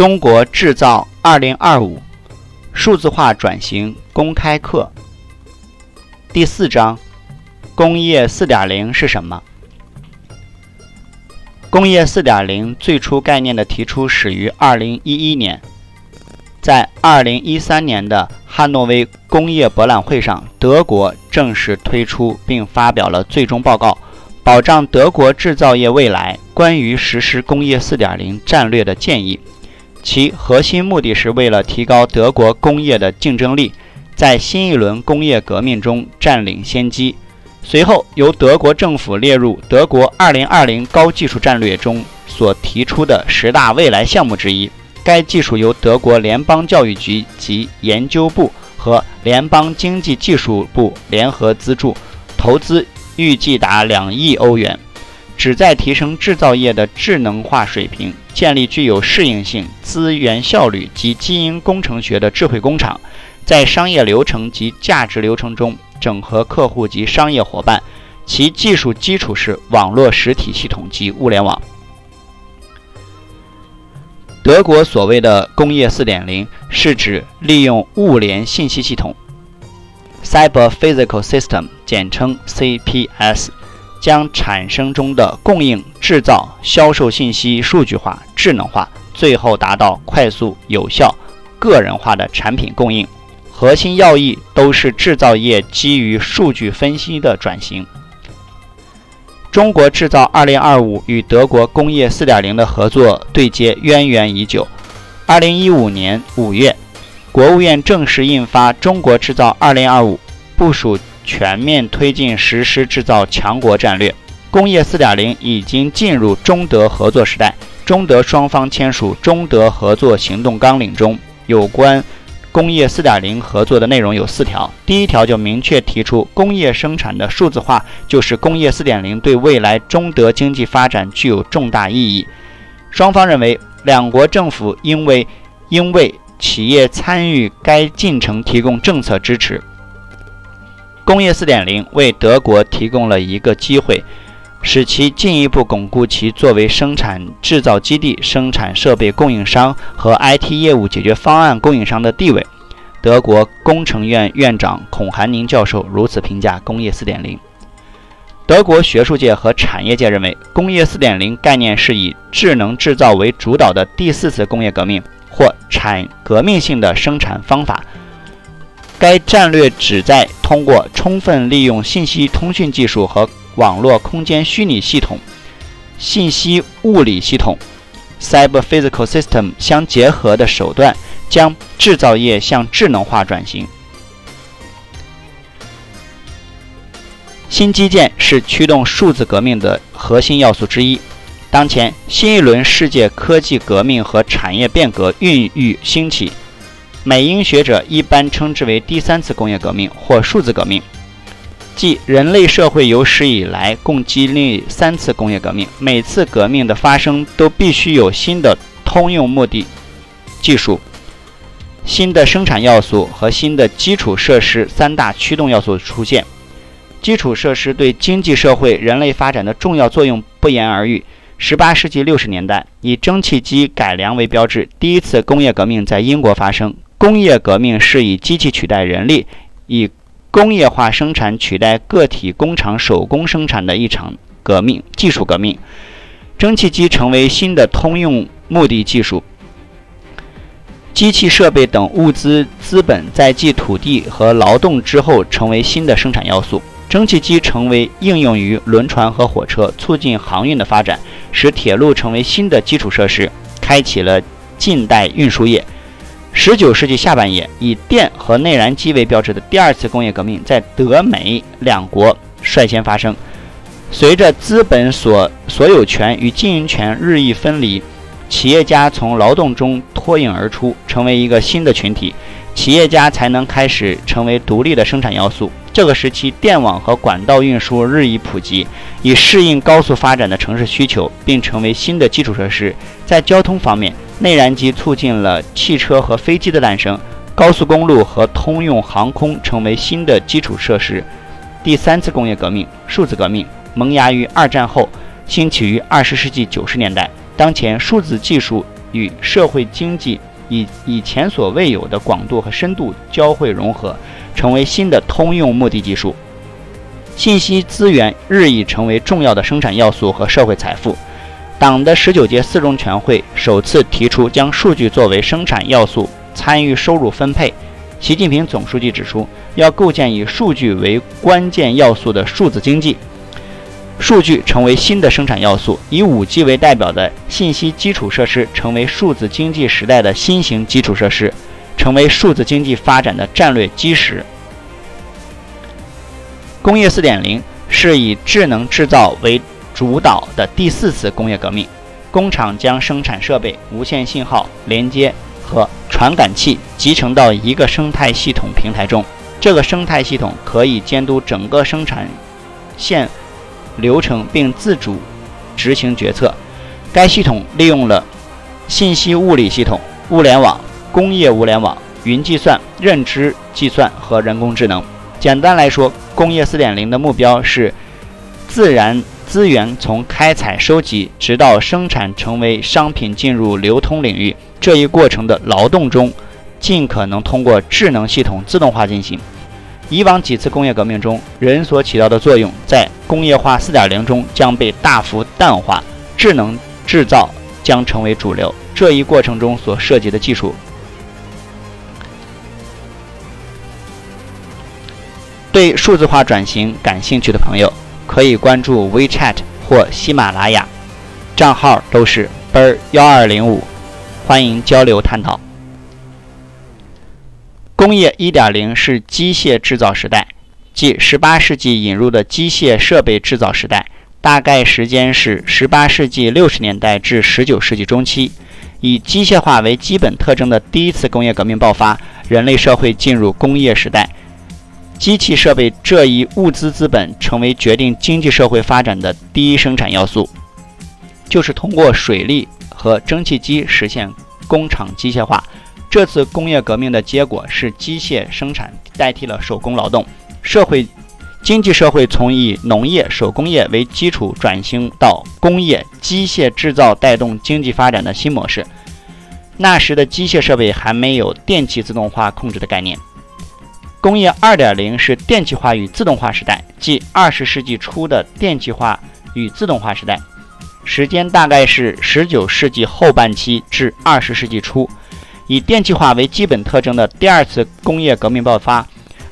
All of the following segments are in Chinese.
中国制造二零二五数字化转型公开课第四章：工业四点零是什么？工业四点零最初概念的提出始于二零一一年，在二零一三年的汉诺威工业博览会上，德国正式推出并发表了最终报告。保障德国制造业未来关于实施工业4.0战略的建议，其核心目的是为了提高德国工业的竞争力，在新一轮工业革命中占领先机。随后由德国政府列入德国2020高技术战略中所提出的十大未来项目之一。该技术由德国联邦教育局及研究部和联邦经济技术部联合资助投资。预计达两亿欧元，旨在提升制造业的智能化水平，建立具有适应性、资源效率及基因工程学的智慧工厂，在商业流程及价值流程中整合客户及商业伙伴。其技术基础是网络实体系统及物联网。德国所谓的工业4.0，是指利用物联信息系统。Cyber Physical System，简称 CPS，将产生中的供应、制造、销售信息数据化、智能化，最后达到快速、有效、个人化的产品供应。核心要义都是制造业基于数据分析的转型。中国制造2025与德国工业4.0的合作对接渊源已久。2015年5月。国务院正式印发《中国制造2025》，部署全面推进实施制造强国战略。工业4.0已经进入中德合作时代。中德双方签署《中德合作行动纲领》中有关工业4.0合作的内容有四条。第一条就明确提出，工业生产的数字化就是工业4.0对未来中德经济发展具有重大意义。双方认为，两国政府因为因为企业参与该进程提供政策支持。工业4.0为德国提供了一个机会，使其进一步巩固其作为生产制造基地、生产设备供应商和 IT 业务解决方案供应商的地位。德国工程院院长孔寒宁教授如此评价工业4.0。德国学术界和产业界认为，工业4.0概念是以智能制造为主导的第四次工业革命。或产革命性的生产方法。该战略旨在通过充分利用信息通讯技术和网络空间虚拟系统、信息物理系统 （Cyber Physical System） 相结合的手段，将制造业向智能化转型。新基建是驱动数字革命的核心要素之一。当前，新一轮世界科技革命和产业变革孕育兴起，美英学者一般称之为第三次工业革命或数字革命，即人类社会有史以来共经历三次工业革命，每次革命的发生都必须有新的通用目的技术、新的生产要素和新的基础设施三大驱动要素出现。基础设施对经济社会、人类发展的重要作用不言而喻。十八世纪六十年代，以蒸汽机改良为标志，第一次工业革命在英国发生。工业革命是以机器取代人力，以工业化生产取代个体工厂手工生产的一场革命，技术革命。蒸汽机成为新的通用目的技术，机器设备等物资资本在继土地和劳动之后，成为新的生产要素。蒸汽机成为应用于轮船和火车，促进航运的发展，使铁路成为新的基础设施，开启了近代运输业。十九世纪下半叶，以电和内燃机为标志的第二次工业革命在德美两国率先发生。随着资本所所有权与经营权日益分离，企业家从劳动中脱颖而出，成为一个新的群体，企业家才能开始成为独立的生产要素。这个时期，电网和管道运输日益普及，以适应高速发展的城市需求，并成为新的基础设施。在交通方面，内燃机促进了汽车和飞机的诞生，高速公路和通用航空成为新的基础设施。第三次工业革命——数字革命，萌芽于二战后，兴起于二十世纪九十年代。当前，数字技术与社会经济以以前所未有的广度和深度交汇融合，成为新的通用目的技术。信息资源日益成为重要的生产要素和社会财富。党的十九届四中全会首次提出将数据作为生产要素参与收入分配。习近平总书记指出，要构建以数据为关键要素的数字经济。数据成为新的生产要素，以 5G 为代表的信息基础设施成为数字经济时代的新型基础设施，成为数字经济发展的战略基石。工业4.0是以智能制造为主导的第四次工业革命。工厂将生产设备、无线信号连接和传感器集成到一个生态系统平台中，这个生态系统可以监督整个生产线。流程并自主执行决策。该系统利用了信息物理系统、物联网、工业物联网、云计算、认知计算和人工智能。简单来说，工业4.0的目标是自然资源从开采收集，直到生产成为商品进入流通领域这一过程的劳动中，尽可能通过智能系统自动化进行。以往几次工业革命中，人所起到的作用，在工业化4.0中将被大幅淡化，智能制造将成为主流。这一过程中所涉及的技术，对数字化转型感兴趣的朋友，可以关注 WeChat 或喜马拉雅，账号都是 ber 幺二零五，欢迎交流探讨。工业1.0是机械制造时代，即18世纪引入的机械设备制造时代，大概时间是18世纪60年代至19世纪中期。以机械化为基本特征的第一次工业革命爆发，人类社会进入工业时代。机器设备这一物资资本成为决定经济社会发展的第一生产要素，就是通过水力和蒸汽机实现工厂机械化。这次工业革命的结果是机械生产代替了手工劳动，社会经济社会从以农业、手工业为基础转型到工业机械制造带动经济发展的新模式。那时的机械设备还没有电气自动化控制的概念。工业2.0是电气化与自动化时代，即20世纪初的电气化与自动化时代，时间大概是19世纪后半期至20世纪初。以电气化为基本特征的第二次工业革命爆发，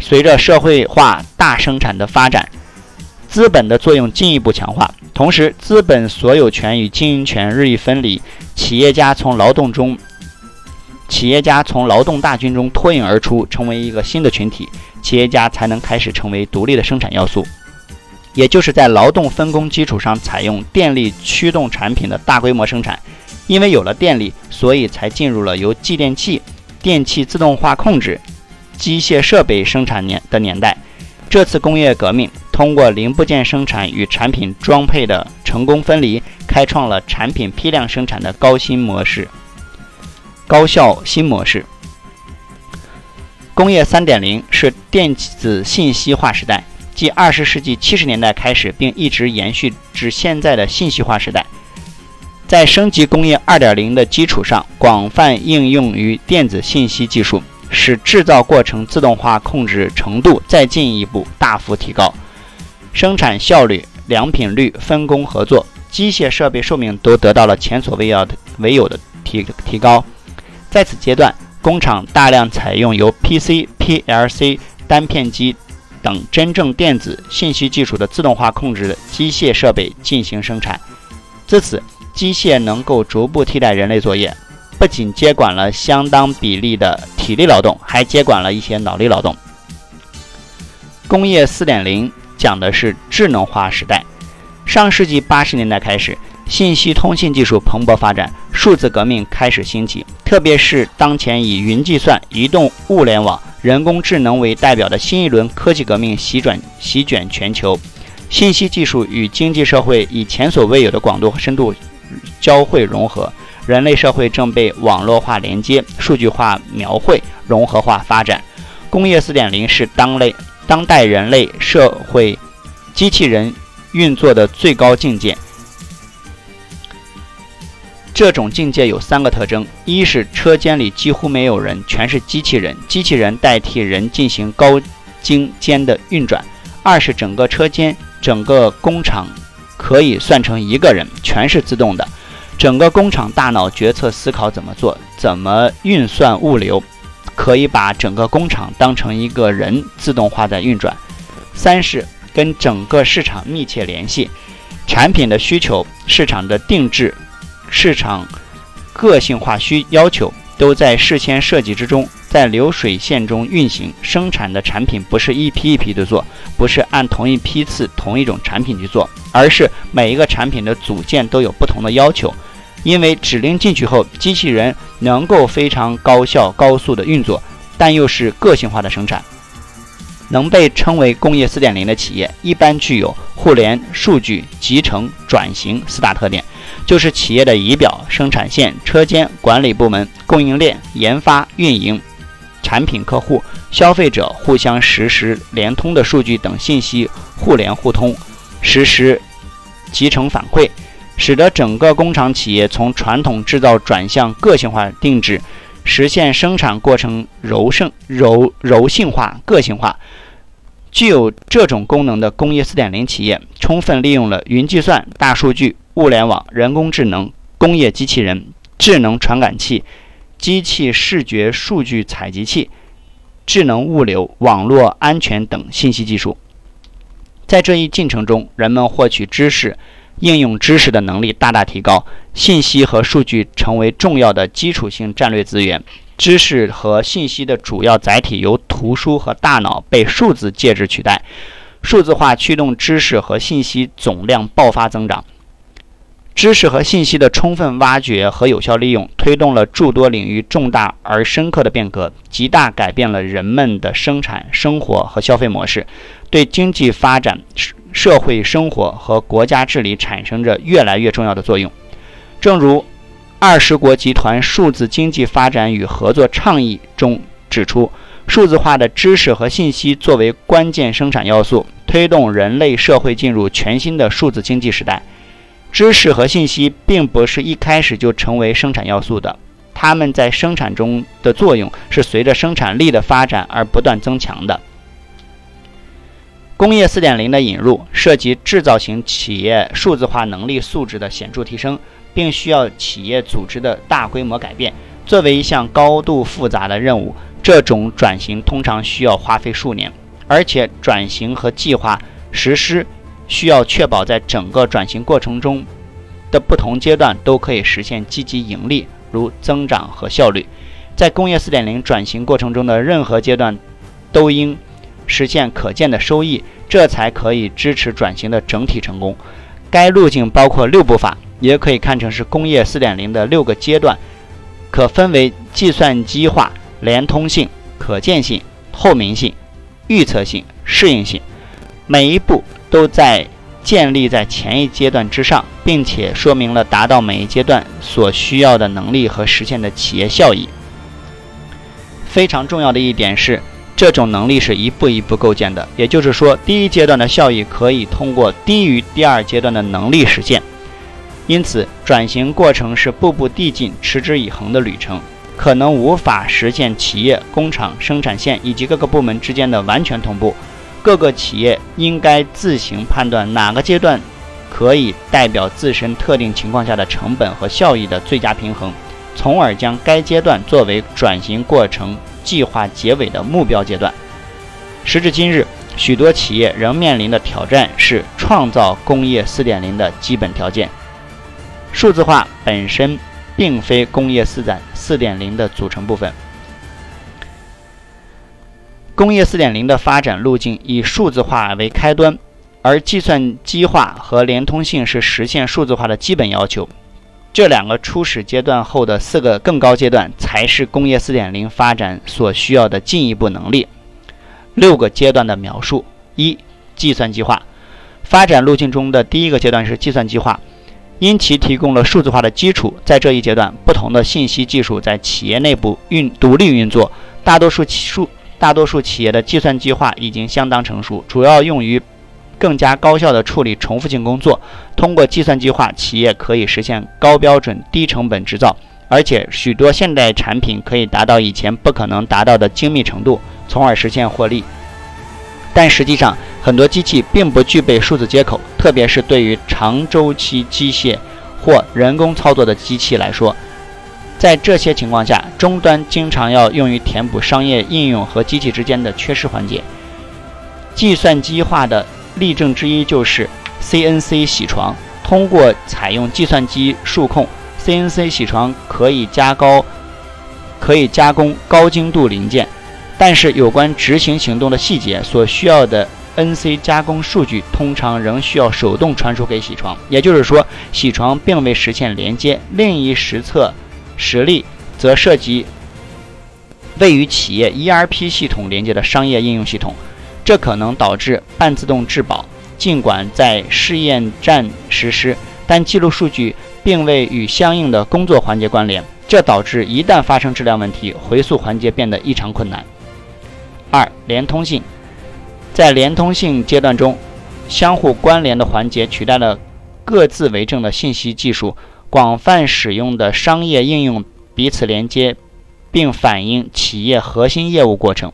随着社会化大生产的发展，资本的作用进一步强化，同时资本所有权与经营权日益分离，企业家从劳动中，企业家从劳动大军中脱颖而出，成为一个新的群体，企业家才能开始成为独立的生产要素，也就是在劳动分工基础上采用电力驱动产品的大规模生产。因为有了电力，所以才进入了由继电器、电气自动化控制、机械设备生产年的年代。这次工业革命通过零部件生产与产品装配的成功分离，开创了产品批量生产的高新模式、高效新模式。工业3.0是电子信息化时代，即20世纪70年代开始并一直延续至现在的信息化时代。在升级工业2.0的基础上，广泛应用于电子信息技术，使制造过程自动化控制程度再进一步大幅提高，生产效率、良品率、分工合作、机械设备寿命都得到了前所未有的、未有的提提高。在此阶段，工厂大量采用由 PC、PLC、单片机等真正电子信息技术的自动化控制的机械设备进行生产。自此，机械能够逐步替代人类作业，不仅接管了相当比例的体力劳动，还接管了一些脑力劳动。工业4.0讲的是智能化时代。上世纪80年代开始，信息通信技术蓬勃发展，数字革命开始兴起。特别是当前以云计算、移动物联网、人工智能为代表的新一轮科技革命席卷席卷全球，信息技术与经济社会以前所未有的广度和深度。交汇融合，人类社会正被网络化连接、数据化描绘、融合化发展。工业4.0是当类当代人类社会机器人运作的最高境界。这种境界有三个特征：一是车间里几乎没有人，全是机器人，机器人代替人进行高精尖的运转；二是整个车间、整个工厂可以算成一个人，全是自动的，整个工厂大脑决策思考怎么做，怎么运算物流，可以把整个工厂当成一个人自动化在运转；三是跟整个市场密切联系，产品的需求、市场的定制。市场个性化需要求都在事先设计之中，在流水线中运行。生产的产品不是一批一批的做，不是按同一批次同一种产品去做，而是每一个产品的组件都有不同的要求。因为指令进去后，机器人能够非常高效、高速的运作，但又是个性化的生产。能被称为工业四点零的企业，一般具有互联、数据、集成、转型四大特点。就是企业的仪表、生产线、车间、管理部门、供应链、研发、运营、产品、客户、消费者互相实时联通的数据等信息互联互通，实时集成反馈，使得整个工厂企业从传统制造转向个性化定制，实现生产过程柔胜、柔柔性化、个性化。具有这种功能的工业4.0企业，充分利用了云计算、大数据。物联网、人工智能、工业机器人、智能传感器、机器视觉数据采集器、智能物流、网络安全等信息技术，在这一进程中，人们获取知识、应用知识的能力大大提高，信息和数据成为重要的基础性战略资源。知识和信息的主要载体由图书和大脑被数字介质取代，数字化驱动知识和信息总量爆发增长。知识和信息的充分挖掘和有效利用，推动了诸多领域重大而深刻的变革，极大改变了人们的生产生活和消费模式，对经济发展、社会生活和国家治理产生着越来越重要的作用。正如二十国集团数字经济发展与合作倡议中指出，数字化的知识和信息作为关键生产要素，推动人类社会进入全新的数字经济时代。知识和信息并不是一开始就成为生产要素的，它们在生产中的作用是随着生产力的发展而不断增强的。工业4.0的引入涉及制造型企业数字化能力素质的显著提升，并需要企业组织的大规模改变。作为一项高度复杂的任务，这种转型通常需要花费数年，而且转型和计划实施。需要确保在整个转型过程中的不同阶段都可以实现积极盈利，如增长和效率。在工业4.0转型过程中的任何阶段都应实现可见的收益，这才可以支持转型的整体成功。该路径包括六步法，也可以看成是工业4.0的六个阶段，可分为计算机化、连通性、可见性、透明性、预测性、适应性。每一步。都在建立在前一阶段之上，并且说明了达到每一阶段所需要的能力和实现的企业效益。非常重要的一点是，这种能力是一步一步构建的，也就是说，第一阶段的效益可以通过低于第二阶段的能力实现。因此，转型过程是步步递进、持之以恒的旅程，可能无法实现企业、工厂、生产线以及各个部门之间的完全同步。各个企业应该自行判断哪个阶段可以代表自身特定情况下的成本和效益的最佳平衡，从而将该阶段作为转型过程计划结尾的目标阶段。时至今日，许多企业仍面临的挑战是创造工业4.0的基本条件。数字化本身并非工业4.4.0的组成部分。工业4.0的发展路径以数字化为开端，而计算机化和连通性是实现数字化的基本要求。这两个初始阶段后的四个更高阶段，才是工业4.0发展所需要的进一步能力。六个阶段的描述：一、计算机化发展路径中的第一个阶段是计算机化，因其提供了数字化的基础。在这一阶段，不同的信息技术在企业内部运独立运作，大多数企数。大多数企业的计算机化已经相当成熟，主要用于更加高效的处理重复性工作。通过计算机化，企业可以实现高标准、低成本制造，而且许多现代产品可以达到以前不可能达到的精密程度，从而实现获利。但实际上，很多机器并不具备数字接口，特别是对于长周期机械或人工操作的机器来说。在这些情况下，终端经常要用于填补商业应用和机器之间的缺失环节。计算机化的例证之一就是 CNC 铣床。通过采用计算机数控，CNC 铣床可以加高、可以加工高精度零件，但是有关执行行动的细节所需要的 NC 加工数据，通常仍需要手动传输给铣床。也就是说，铣床并未实现连接。另一实测。实例则涉及位于企业 ERP 系统连接的商业应用系统，这可能导致半自动质保。尽管在试验站实施，但记录数据并未与相应的工作环节关联，这导致一旦发生质量问题，回溯环节变得异常困难。二、连通性，在连通性阶段中，相互关联的环节取代了各自为政的信息技术。广泛使用的商业应用彼此连接，并反映企业核心业务过程。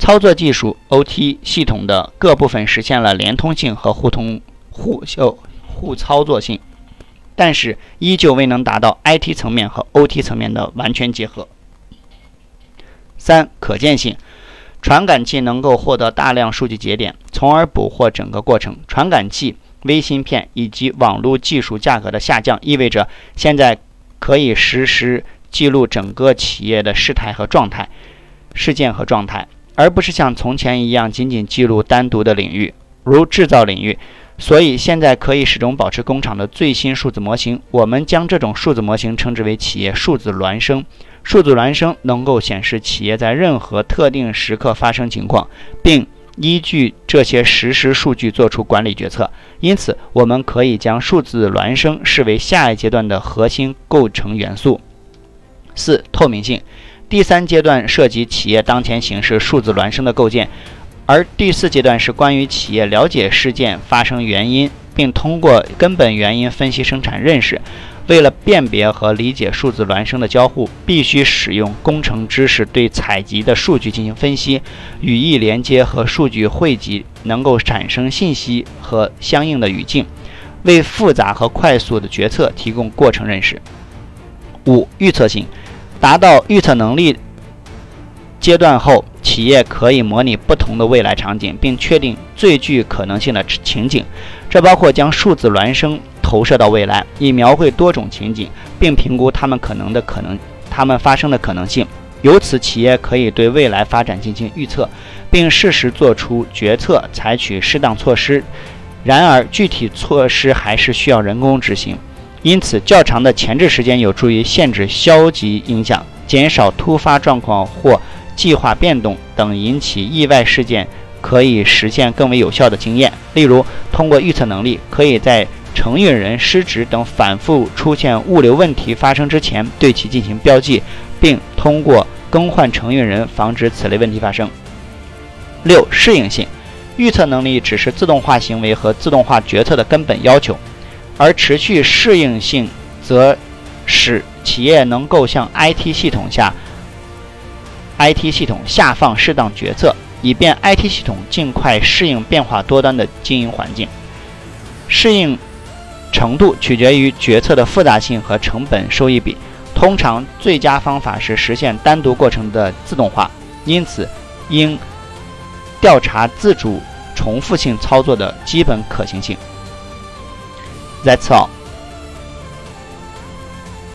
操作技术 （OT） 系统的各部分实现了连通性和互通互效互操作性，但是依旧未能达到 IT 层面和 OT 层面的完全结合。三、可见性，传感器能够获得大量数据节点，从而捕获整个过程。传感器。微芯片以及网络技术价格的下降，意味着现在可以实时记录整个企业的事态和状态、事件和状态，而不是像从前一样仅仅记录单独的领域，如制造领域。所以现在可以始终保持工厂的最新数字模型。我们将这种数字模型称之为企业数字孪生。数字孪生能够显示企业在任何特定时刻发生情况，并。依据这些实时数据做出管理决策，因此我们可以将数字孪生视为下一阶段的核心构成元素。四、透明性。第三阶段涉及企业当前形势数字孪生的构建，而第四阶段是关于企业了解事件发生原因，并通过根本原因分析生产认识。为了辨别和理解数字孪生的交互，必须使用工程知识对采集的数据进行分析，语义连接和数据汇集能够产生信息和相应的语境，为复杂和快速的决策提供过程认识。五、预测性，达到预测能力阶段后，企业可以模拟不同的未来场景，并确定最具可能性的情景，这包括将数字孪生。投射到未来，以描绘多种情景，并评估它们可能的可能、它们发生的可能性。由此，企业可以对未来发展进行预测，并适时做出决策，采取适当措施。然而，具体措施还是需要人工执行。因此，较长的前置时间有助于限制消极影响，减少突发状况或计划变动等引起意外事件，可以实现更为有效的经验。例如，通过预测能力，可以在承运人失职等反复出现物流问题发生之前，对其进行标记，并通过更换承运人防止此类问题发生。六、适应性预测能力只是自动化行为和自动化决策的根本要求，而持续适应性则使企业能够向 IT 系统下 IT 系统下放适当决策，以便 IT 系统尽快适应变化多端的经营环境。适应。程度取决于决策的复杂性和成本收益比。通常，最佳方法是实现单独过程的自动化，因此应调查自主重复性操作的基本可行性。That's all.